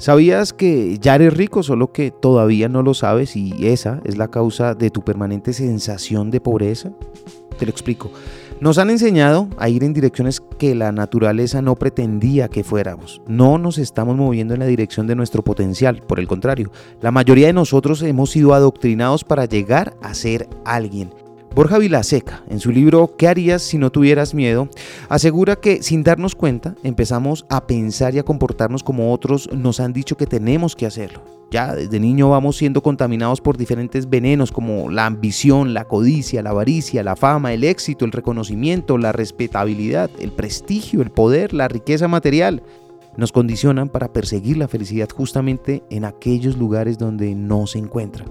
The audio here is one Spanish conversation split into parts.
¿Sabías que ya eres rico, solo que todavía no lo sabes y esa es la causa de tu permanente sensación de pobreza? Te lo explico. Nos han enseñado a ir en direcciones que la naturaleza no pretendía que fuéramos. No nos estamos moviendo en la dirección de nuestro potencial, por el contrario, la mayoría de nosotros hemos sido adoctrinados para llegar a ser alguien. Borja Vilaseca, en su libro ¿Qué harías si no tuvieras miedo?, asegura que sin darnos cuenta empezamos a pensar y a comportarnos como otros nos han dicho que tenemos que hacerlo. Ya desde niño vamos siendo contaminados por diferentes venenos como la ambición, la codicia, la avaricia, la fama, el éxito, el reconocimiento, la respetabilidad, el prestigio, el poder, la riqueza material. Nos condicionan para perseguir la felicidad justamente en aquellos lugares donde no se encuentra.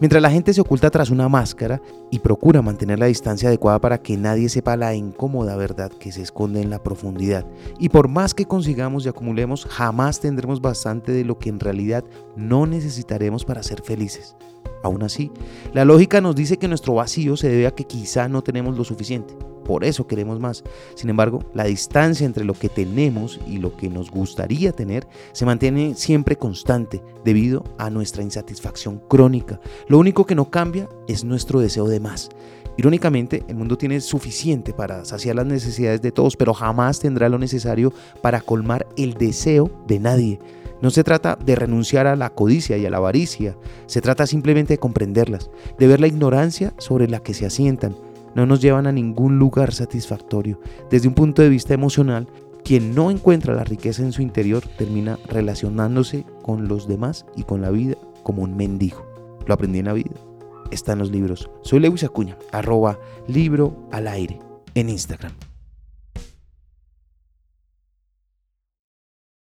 Mientras la gente se oculta tras una máscara y procura mantener la distancia adecuada para que nadie sepa la incómoda verdad que se esconde en la profundidad. Y por más que consigamos y acumulemos, jamás tendremos bastante de lo que en realidad no necesitaremos para ser felices. Aún así, la lógica nos dice que nuestro vacío se debe a que quizá no tenemos lo suficiente por eso queremos más. Sin embargo, la distancia entre lo que tenemos y lo que nos gustaría tener se mantiene siempre constante debido a nuestra insatisfacción crónica. Lo único que no cambia es nuestro deseo de más. Irónicamente, el mundo tiene suficiente para saciar las necesidades de todos, pero jamás tendrá lo necesario para colmar el deseo de nadie. No se trata de renunciar a la codicia y a la avaricia, se trata simplemente de comprenderlas, de ver la ignorancia sobre la que se asientan, no nos llevan a ningún lugar satisfactorio. Desde un punto de vista emocional, quien no encuentra la riqueza en su interior termina relacionándose con los demás y con la vida como un mendigo. Lo aprendí en la vida. Está en los libros. Soy Lewis Acuña, arroba libro al aire en Instagram.